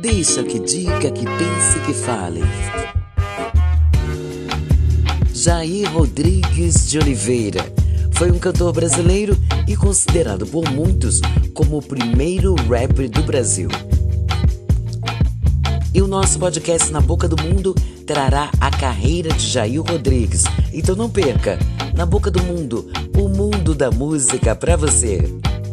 Deixa que diga, que pense, que fale. Jair Rodrigues de Oliveira foi um cantor brasileiro e considerado por muitos como o primeiro rapper do Brasil. E o nosso podcast Na Boca do Mundo trará a carreira de Jair Rodrigues. Então não perca, Na Boca do Mundo, o mundo da música para você.